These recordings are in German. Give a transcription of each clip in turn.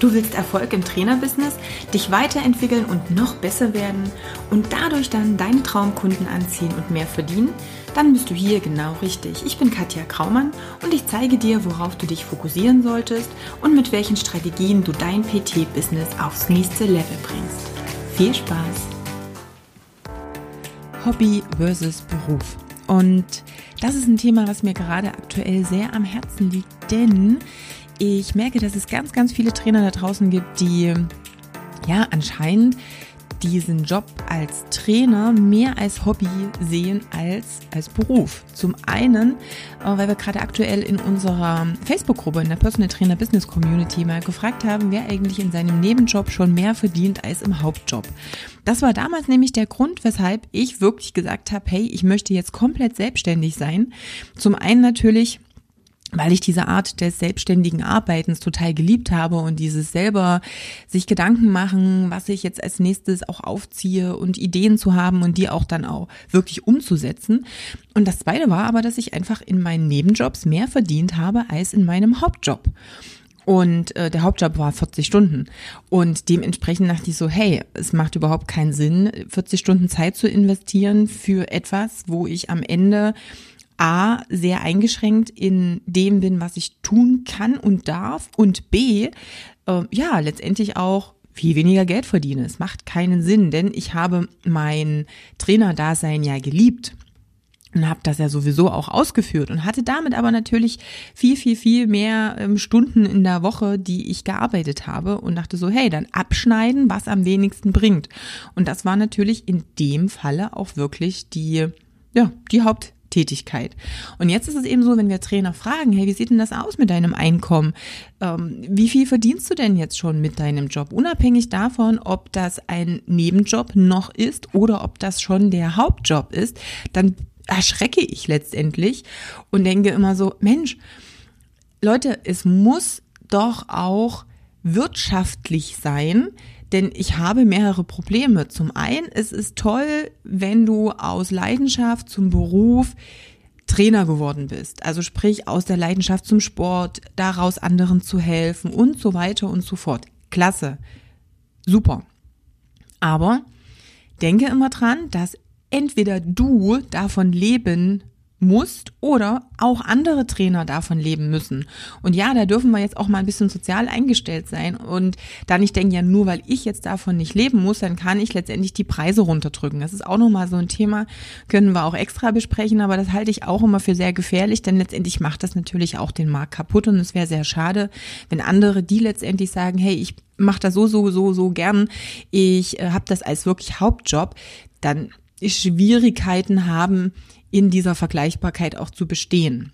Du willst Erfolg im Trainerbusiness, dich weiterentwickeln und noch besser werden und dadurch dann deine Traumkunden anziehen und mehr verdienen? Dann bist du hier genau richtig. Ich bin Katja Kraumann und ich zeige dir, worauf du dich fokussieren solltest und mit welchen Strategien du dein PT-Business aufs nächste Level bringst. Viel Spaß! Hobby versus Beruf. Und das ist ein Thema, was mir gerade aktuell sehr am Herzen liegt, denn ich merke, dass es ganz, ganz viele Trainer da draußen gibt, die ja anscheinend diesen Job als Trainer mehr als Hobby sehen als als Beruf. Zum einen, äh, weil wir gerade aktuell in unserer Facebook-Gruppe, in der Personal Trainer Business Community mal gefragt haben, wer eigentlich in seinem Nebenjob schon mehr verdient als im Hauptjob. Das war damals nämlich der Grund, weshalb ich wirklich gesagt habe, hey, ich möchte jetzt komplett selbstständig sein. Zum einen natürlich, weil ich diese Art des selbstständigen Arbeitens total geliebt habe und dieses selber sich Gedanken machen, was ich jetzt als nächstes auch aufziehe und Ideen zu haben und die auch dann auch wirklich umzusetzen. Und das zweite war aber, dass ich einfach in meinen Nebenjobs mehr verdient habe als in meinem Hauptjob. Und äh, der Hauptjob war 40 Stunden. Und dementsprechend dachte ich so, hey, es macht überhaupt keinen Sinn, 40 Stunden Zeit zu investieren für etwas, wo ich am Ende A, sehr eingeschränkt in dem bin, was ich tun kann und darf und B, äh, ja, letztendlich auch viel weniger Geld verdiene. Es macht keinen Sinn, denn ich habe mein Trainerdasein ja geliebt und habe das ja sowieso auch ausgeführt und hatte damit aber natürlich viel, viel, viel mehr ähm, Stunden in der Woche, die ich gearbeitet habe und dachte so, hey, dann abschneiden, was am wenigsten bringt. Und das war natürlich in dem Falle auch wirklich die, ja, die Haupt Tätigkeit. Und jetzt ist es eben so, wenn wir Trainer fragen, hey, wie sieht denn das aus mit deinem Einkommen? Ähm, wie viel verdienst du denn jetzt schon mit deinem Job? Unabhängig davon, ob das ein Nebenjob noch ist oder ob das schon der Hauptjob ist, dann erschrecke ich letztendlich und denke immer so, Mensch, Leute, es muss doch auch wirtschaftlich sein, denn ich habe mehrere Probleme. Zum einen, es ist toll, wenn du aus Leidenschaft zum Beruf Trainer geworden bist. Also sprich aus der Leidenschaft zum Sport, daraus anderen zu helfen und so weiter und so fort. Klasse. Super. Aber denke immer dran, dass entweder du davon leben musst oder auch andere Trainer davon leben müssen. Und ja, da dürfen wir jetzt auch mal ein bisschen sozial eingestellt sein und dann ich denke ja, nur weil ich jetzt davon nicht leben muss, dann kann ich letztendlich die Preise runterdrücken. Das ist auch nochmal so ein Thema, können wir auch extra besprechen, aber das halte ich auch immer für sehr gefährlich, denn letztendlich macht das natürlich auch den Markt kaputt und es wäre sehr schade, wenn andere, die letztendlich sagen, hey, ich mache das so, so, so, so gern, ich äh, habe das als wirklich Hauptjob, dann Schwierigkeiten haben, in dieser Vergleichbarkeit auch zu bestehen.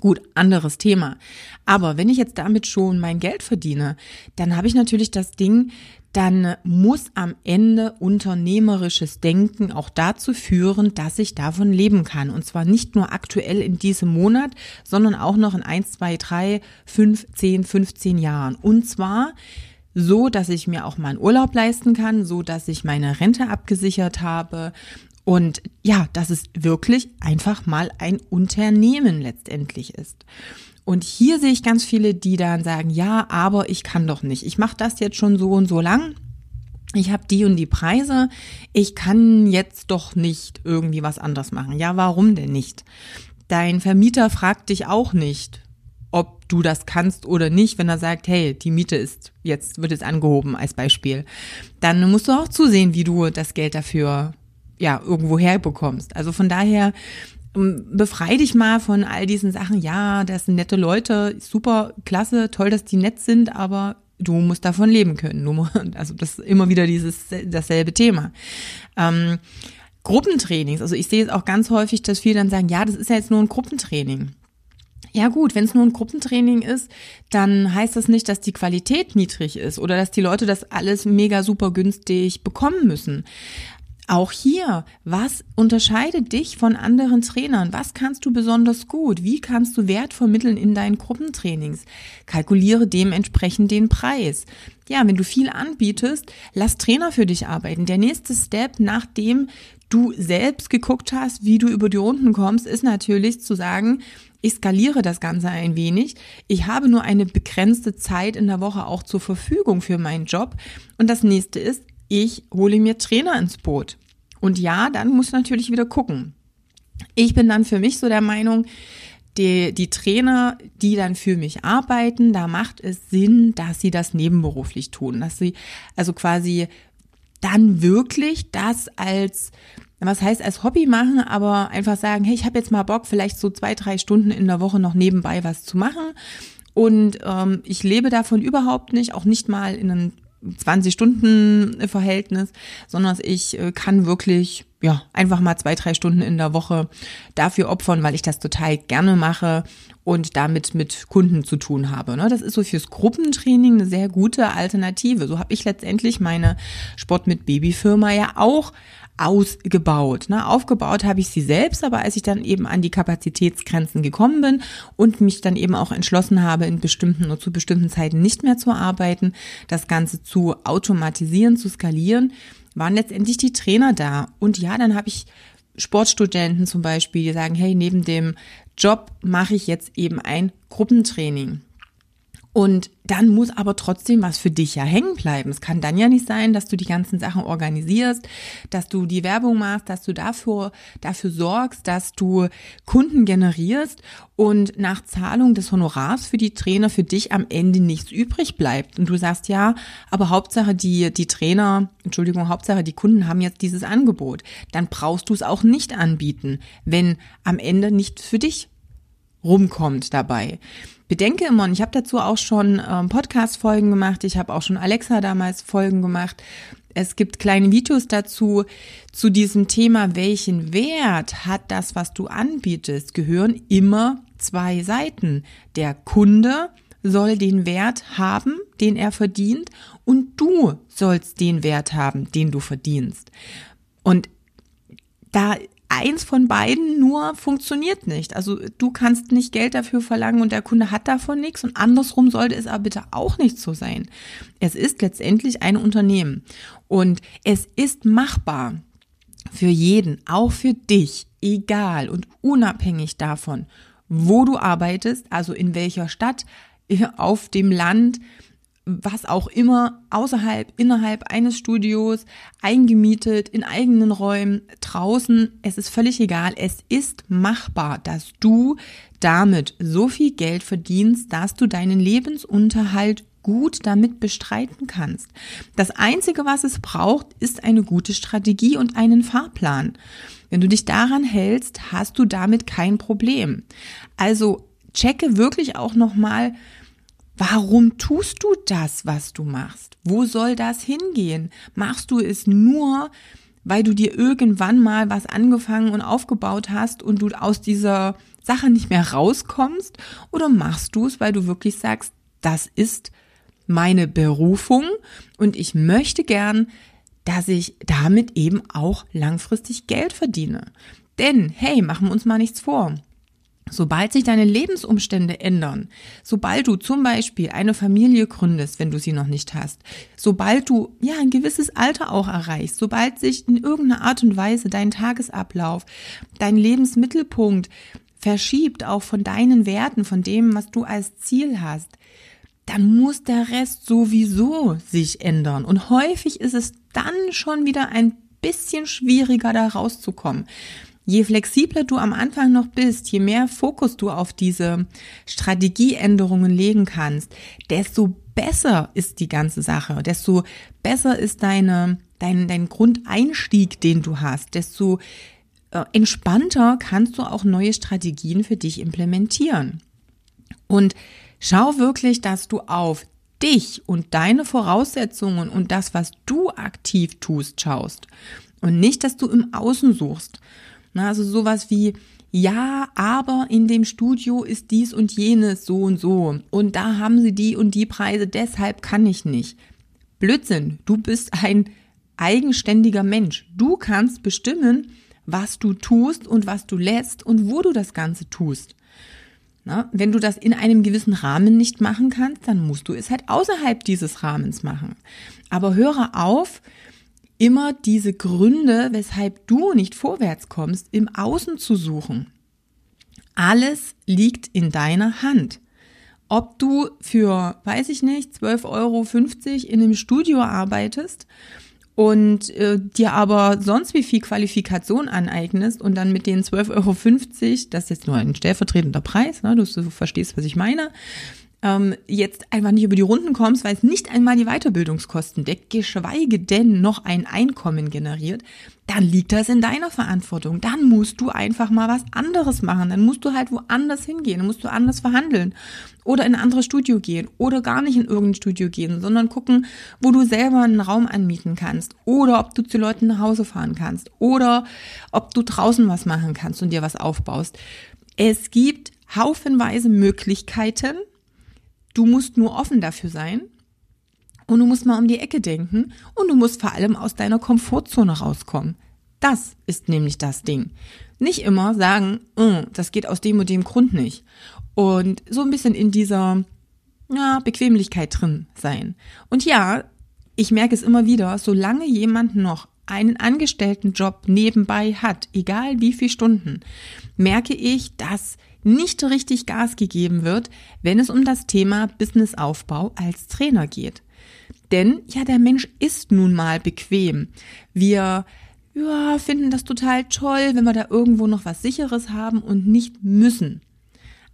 Gut, anderes Thema. Aber wenn ich jetzt damit schon mein Geld verdiene, dann habe ich natürlich das Ding, dann muss am Ende unternehmerisches Denken auch dazu führen, dass ich davon leben kann. Und zwar nicht nur aktuell in diesem Monat, sondern auch noch in 1, 2, 3, 5, 10, 15 Jahren. Und zwar so, dass ich mir auch meinen Urlaub leisten kann, so dass ich meine Rente abgesichert habe, und ja, dass es wirklich einfach mal ein Unternehmen letztendlich ist. Und hier sehe ich ganz viele, die dann sagen, ja, aber ich kann doch nicht. Ich mache das jetzt schon so und so lang. Ich habe die und die Preise. Ich kann jetzt doch nicht irgendwie was anderes machen. Ja, warum denn nicht? Dein Vermieter fragt dich auch nicht, ob du das kannst oder nicht, wenn er sagt, hey, die Miete ist jetzt, wird jetzt angehoben als Beispiel. Dann musst du auch zusehen, wie du das Geld dafür ja, irgendwo herbekommst. Also von daher, ähm, befrei dich mal von all diesen Sachen. Ja, das sind nette Leute, super, klasse, toll, dass die nett sind, aber du musst davon leben können. also das ist immer wieder dieses dasselbe Thema. Ähm, Gruppentrainings, also ich sehe es auch ganz häufig, dass viele dann sagen, ja, das ist ja jetzt nur ein Gruppentraining. Ja gut, wenn es nur ein Gruppentraining ist, dann heißt das nicht, dass die Qualität niedrig ist oder dass die Leute das alles mega super günstig bekommen müssen. Auch hier, was unterscheidet dich von anderen Trainern? Was kannst du besonders gut? Wie kannst du Wert vermitteln in deinen Gruppentrainings? Kalkuliere dementsprechend den Preis. Ja, wenn du viel anbietest, lass Trainer für dich arbeiten. Der nächste Step, nachdem du selbst geguckt hast, wie du über die Runden kommst, ist natürlich zu sagen, ich skaliere das Ganze ein wenig. Ich habe nur eine begrenzte Zeit in der Woche auch zur Verfügung für meinen Job. Und das nächste ist, ich hole mir Trainer ins Boot. Und ja, dann muss natürlich wieder gucken. Ich bin dann für mich so der Meinung, die, die Trainer, die dann für mich arbeiten, da macht es Sinn, dass sie das nebenberuflich tun, dass sie also quasi dann wirklich das als was heißt als Hobby machen, aber einfach sagen, hey, ich habe jetzt mal Bock, vielleicht so zwei, drei Stunden in der Woche noch nebenbei was zu machen. Und ähm, ich lebe davon überhaupt nicht, auch nicht mal in einem 20-Stunden-Verhältnis, sondern ich äh, kann wirklich ja einfach mal zwei, drei Stunden in der Woche dafür opfern, weil ich das total gerne mache und damit mit Kunden zu tun habe. Ne? Das ist so fürs Gruppentraining eine sehr gute Alternative. So habe ich letztendlich meine Sport mit Babyfirma ja auch ausgebaut. Ne? Aufgebaut habe ich sie selbst, aber als ich dann eben an die Kapazitätsgrenzen gekommen bin und mich dann eben auch entschlossen habe, in bestimmten oder zu bestimmten Zeiten nicht mehr zu arbeiten, das Ganze zu automatisieren, zu skalieren, waren letztendlich die Trainer da. Und ja, dann habe ich Sportstudenten zum Beispiel, die sagen, hey, neben dem Job mache ich jetzt eben ein Gruppentraining. Und dann muss aber trotzdem was für dich ja hängen bleiben. Es kann dann ja nicht sein, dass du die ganzen Sachen organisierst, dass du die Werbung machst, dass du dafür, dafür sorgst, dass du Kunden generierst und nach Zahlung des Honorars für die Trainer für dich am Ende nichts übrig bleibt. Und du sagst ja, aber Hauptsache die, die Trainer, Entschuldigung, Hauptsache die Kunden haben jetzt dieses Angebot. Dann brauchst du es auch nicht anbieten, wenn am Ende nicht für dich rumkommt dabei bedenke immer, und ich habe dazu auch schon ähm, Podcast-Folgen gemacht, ich habe auch schon Alexa damals Folgen gemacht. Es gibt kleine Videos dazu, zu diesem Thema, welchen Wert hat das, was du anbietest, gehören immer zwei Seiten. Der Kunde soll den Wert haben, den er verdient, und du sollst den Wert haben, den du verdienst. Und da eins von beiden nur funktioniert nicht. Also du kannst nicht Geld dafür verlangen und der Kunde hat davon nichts und andersrum sollte es aber bitte auch nicht so sein. Es ist letztendlich ein Unternehmen und es ist machbar für jeden, auch für dich, egal und unabhängig davon, wo du arbeitest, also in welcher Stadt, auf dem Land, was auch immer, außerhalb, innerhalb eines Studios, eingemietet, in eigenen Räumen, draußen, es ist völlig egal. Es ist machbar, dass du damit so viel Geld verdienst, dass du deinen Lebensunterhalt gut damit bestreiten kannst. Das Einzige, was es braucht, ist eine gute Strategie und einen Fahrplan. Wenn du dich daran hältst, hast du damit kein Problem. Also checke wirklich auch nochmal, Warum tust du das, was du machst? Wo soll das hingehen? Machst du es nur, weil du dir irgendwann mal was angefangen und aufgebaut hast und du aus dieser Sache nicht mehr rauskommst? Oder machst du es, weil du wirklich sagst, das ist meine Berufung und ich möchte gern, dass ich damit eben auch langfristig Geld verdiene? Denn, hey, machen wir uns mal nichts vor. Sobald sich deine Lebensumstände ändern, sobald du zum Beispiel eine Familie gründest, wenn du sie noch nicht hast, sobald du ja ein gewisses Alter auch erreichst, sobald sich in irgendeiner Art und Weise dein Tagesablauf, dein Lebensmittelpunkt verschiebt, auch von deinen Werten, von dem, was du als Ziel hast, dann muss der Rest sowieso sich ändern. Und häufig ist es dann schon wieder ein bisschen schwieriger, da rauszukommen. Je flexibler du am Anfang noch bist, je mehr Fokus du auf diese Strategieänderungen legen kannst, desto besser ist die ganze Sache, desto besser ist deine, dein, dein Grundeinstieg, den du hast, desto äh, entspannter kannst du auch neue Strategien für dich implementieren. Und schau wirklich, dass du auf dich und deine Voraussetzungen und das, was du aktiv tust, schaust. Und nicht, dass du im Außen suchst. Na, also sowas wie, ja, aber in dem Studio ist dies und jenes so und so und da haben sie die und die Preise, deshalb kann ich nicht. Blödsinn, du bist ein eigenständiger Mensch. Du kannst bestimmen, was du tust und was du lässt und wo du das Ganze tust. Na, wenn du das in einem gewissen Rahmen nicht machen kannst, dann musst du es halt außerhalb dieses Rahmens machen. Aber höre auf, immer diese Gründe, weshalb du nicht vorwärts kommst, im Außen zu suchen. Alles liegt in deiner Hand. Ob du für, weiß ich nicht, 12,50 Euro in einem Studio arbeitest und äh, dir aber sonst wie viel Qualifikation aneignest und dann mit den 12,50 Euro, das ist jetzt nur ein stellvertretender Preis, ne, dass du verstehst, was ich meine, ähm, jetzt einfach nicht über die Runden kommst, weil es nicht einmal die Weiterbildungskosten deckt, geschweige denn noch ein Einkommen generiert, dann liegt das in deiner Verantwortung. Dann musst du einfach mal was anderes machen. Dann musst du halt woanders hingehen. Dann musst du anders verhandeln. Oder in ein anderes Studio gehen. Oder gar nicht in irgendein Studio gehen, sondern gucken, wo du selber einen Raum anmieten kannst. Oder ob du zu Leuten nach Hause fahren kannst. Oder ob du draußen was machen kannst und dir was aufbaust. Es gibt haufenweise Möglichkeiten, Du musst nur offen dafür sein und du musst mal um die Ecke denken und du musst vor allem aus deiner Komfortzone rauskommen. Das ist nämlich das Ding. Nicht immer sagen, oh, das geht aus dem und dem Grund nicht. Und so ein bisschen in dieser ja, Bequemlichkeit drin sein. Und ja, ich merke es immer wieder, solange jemand noch einen Angestelltenjob nebenbei hat, egal wie viele Stunden, merke ich, dass nicht richtig Gas gegeben wird, wenn es um das Thema Businessaufbau als Trainer geht. Denn ja, der Mensch ist nun mal bequem. Wir ja, finden das total toll, wenn wir da irgendwo noch was Sicheres haben und nicht müssen.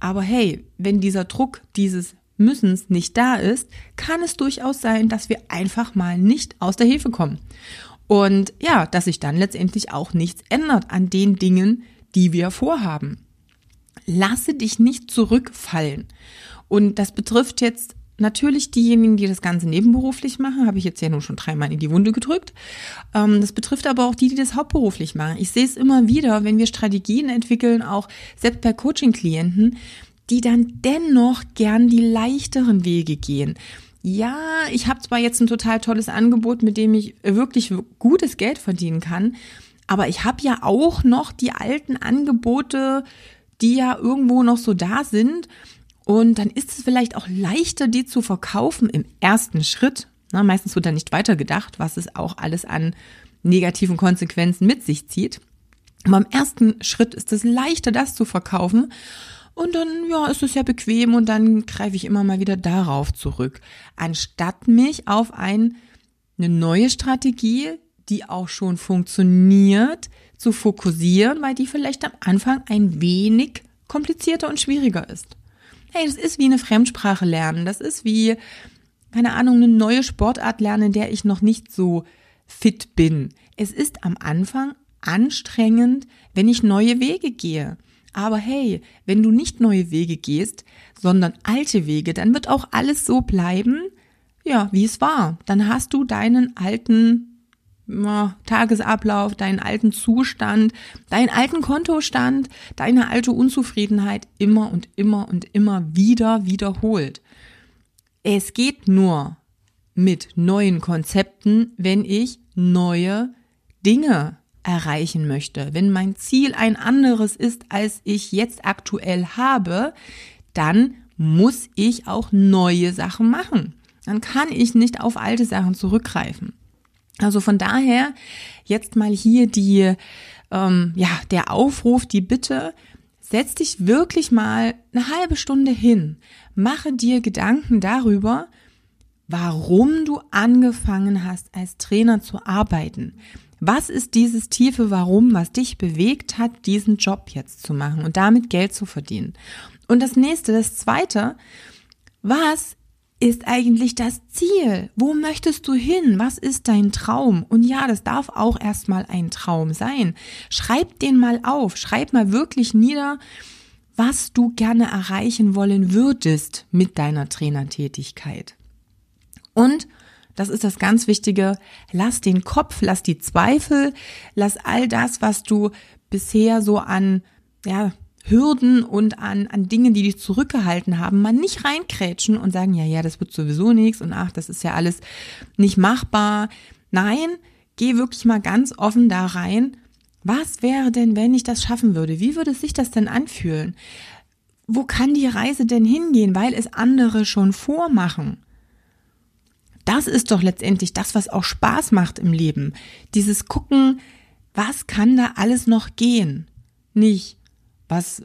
Aber hey, wenn dieser Druck dieses Müssens nicht da ist, kann es durchaus sein, dass wir einfach mal nicht aus der Hefe kommen. Und ja, dass sich dann letztendlich auch nichts ändert an den Dingen, die wir vorhaben lasse dich nicht zurückfallen. Und das betrifft jetzt natürlich diejenigen, die das Ganze nebenberuflich machen, habe ich jetzt ja nur schon dreimal in die Wunde gedrückt. Ähm, das betrifft aber auch die, die das hauptberuflich machen. Ich sehe es immer wieder, wenn wir Strategien entwickeln, auch selbst bei Coaching-Klienten, die dann dennoch gern die leichteren Wege gehen. Ja, ich habe zwar jetzt ein total tolles Angebot, mit dem ich wirklich gutes Geld verdienen kann, aber ich habe ja auch noch die alten Angebote die ja irgendwo noch so da sind. Und dann ist es vielleicht auch leichter, die zu verkaufen im ersten Schritt. Na, meistens wird da nicht weitergedacht, was es auch alles an negativen Konsequenzen mit sich zieht. Aber im ersten Schritt ist es leichter, das zu verkaufen. Und dann, ja, ist es ja bequem und dann greife ich immer mal wieder darauf zurück. Anstatt mich auf ein, eine neue Strategie, die auch schon funktioniert, zu fokussieren, weil die vielleicht am Anfang ein wenig komplizierter und schwieriger ist. Hey, das ist wie eine Fremdsprache lernen. Das ist wie, keine Ahnung, eine neue Sportart lernen, in der ich noch nicht so fit bin. Es ist am Anfang anstrengend, wenn ich neue Wege gehe. Aber hey, wenn du nicht neue Wege gehst, sondern alte Wege, dann wird auch alles so bleiben, ja, wie es war. Dann hast du deinen alten Tagesablauf, deinen alten Zustand, deinen alten Kontostand, deine alte Unzufriedenheit immer und immer und immer wieder wiederholt. Es geht nur mit neuen Konzepten, wenn ich neue Dinge erreichen möchte. Wenn mein Ziel ein anderes ist, als ich jetzt aktuell habe, dann muss ich auch neue Sachen machen. Dann kann ich nicht auf alte Sachen zurückgreifen. Also von daher jetzt mal hier die, ähm, ja, der Aufruf, die Bitte, setz dich wirklich mal eine halbe Stunde hin, mache dir Gedanken darüber, warum du angefangen hast, als Trainer zu arbeiten. Was ist dieses tiefe Warum, was dich bewegt hat, diesen Job jetzt zu machen und damit Geld zu verdienen? Und das nächste, das zweite, was ist eigentlich das Ziel? Wo möchtest du hin? Was ist dein Traum? Und ja, das darf auch erstmal ein Traum sein. Schreib den mal auf. Schreib mal wirklich nieder, was du gerne erreichen wollen würdest mit deiner Trainertätigkeit. Und das ist das ganz Wichtige. Lass den Kopf, lass die Zweifel, lass all das, was du bisher so an, ja, Hürden und an, an Dingen, die dich zurückgehalten haben, mal nicht reinkrätschen und sagen, ja, ja, das wird sowieso nichts und ach, das ist ja alles nicht machbar. Nein, geh wirklich mal ganz offen da rein. Was wäre denn, wenn ich das schaffen würde? Wie würde sich das denn anfühlen? Wo kann die Reise denn hingehen, weil es andere schon vormachen? Das ist doch letztendlich das, was auch Spaß macht im Leben. Dieses Gucken, was kann da alles noch gehen? Nicht, was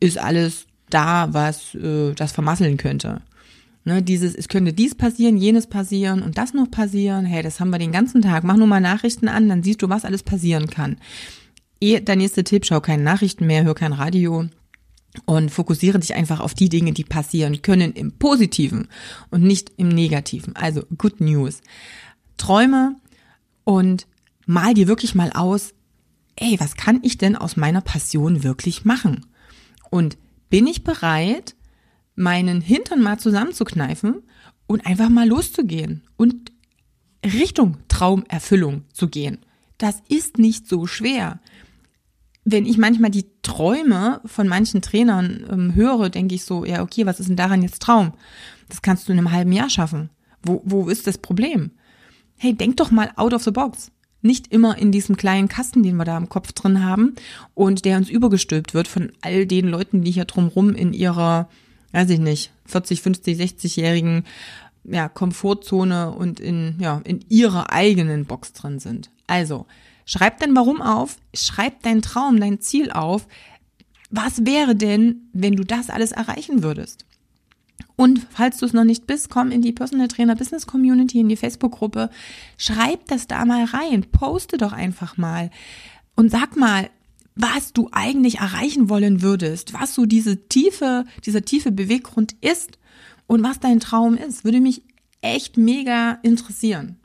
ist alles da, was äh, das vermasseln könnte. Ne, dieses, es könnte dies passieren, jenes passieren und das noch passieren. Hey, das haben wir den ganzen Tag. Mach nur mal Nachrichten an, dann siehst du, was alles passieren kann. Eh, der nächste Tipp, schau keine Nachrichten mehr, hör kein Radio und fokussiere dich einfach auf die Dinge, die passieren können im Positiven und nicht im Negativen. Also Good News. Träume und mal dir wirklich mal aus, ey, was kann ich denn aus meiner Passion wirklich machen? Und bin ich bereit, meinen Hintern mal zusammenzukneifen und einfach mal loszugehen und Richtung Traumerfüllung zu gehen. Das ist nicht so schwer. Wenn ich manchmal die Träume von manchen Trainern ähm, höre, denke ich so, ja, okay, was ist denn daran jetzt Traum? Das kannst du in einem halben Jahr schaffen. Wo, wo ist das Problem? Hey, denk doch mal out of the box. Nicht immer in diesem kleinen Kasten, den wir da im Kopf drin haben und der uns übergestülpt wird von all den Leuten, die hier drumrum in ihrer weiß ich nicht, 40, 50, 60-jährigen ja, Komfortzone und in, ja, in ihrer eigenen Box drin sind. Also, schreib dein Warum auf, schreib dein Traum, dein Ziel auf. Was wäre denn, wenn du das alles erreichen würdest? Und falls du es noch nicht bist, komm in die Personal Trainer Business Community, in die Facebook-Gruppe. Schreib das da mal rein. Poste doch einfach mal. Und sag mal, was du eigentlich erreichen wollen würdest, was so diese tiefe, dieser tiefe Beweggrund ist und was dein Traum ist, würde mich echt mega interessieren.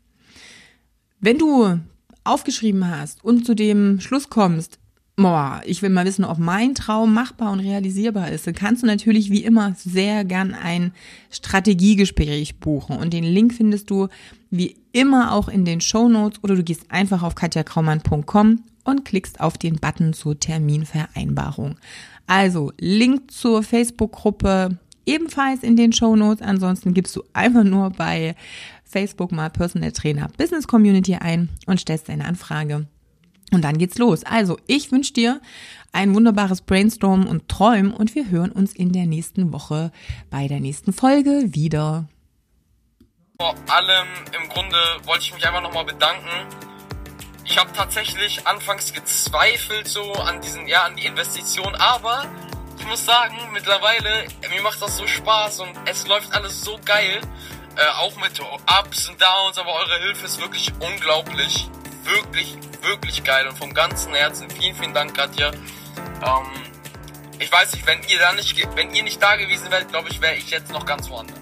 Wenn du aufgeschrieben hast und zu dem Schluss kommst, boah, ich will mal wissen, ob mein Traum machbar und realisierbar ist, dann kannst du natürlich wie immer sehr gern ein Strategiegespräch buchen. Und den Link findest du wie immer auch in den Show Notes oder du gehst einfach auf katjakraumann.com und klickst auf den Button zur Terminvereinbarung. Also Link zur Facebook-Gruppe ebenfalls in den Show Notes. Ansonsten gibst du einfach nur bei Facebook mal Personal Trainer Business Community ein und stellst deine Anfrage. Und dann geht's los. Also, ich wünsche dir ein wunderbares Brainstorm und Träumen und wir hören uns in der nächsten Woche bei der nächsten Folge wieder. Vor allem im Grunde wollte ich mich einfach nochmal bedanken ich habe tatsächlich anfangs gezweifelt so an diesen, ja, an die Investition, aber ich muss sagen, mittlerweile, mir macht das so Spaß und es läuft alles so geil. Äh, auch mit Ups und Downs, aber eure Hilfe ist wirklich unglaublich. Wirklich, wirklich geil und vom ganzen Herzen vielen, vielen Dank, Katja. Ähm, ich weiß nicht, wenn ihr da nicht, wenn ihr nicht da gewesen wärt, glaube ich, wäre ich jetzt noch ganz woanders.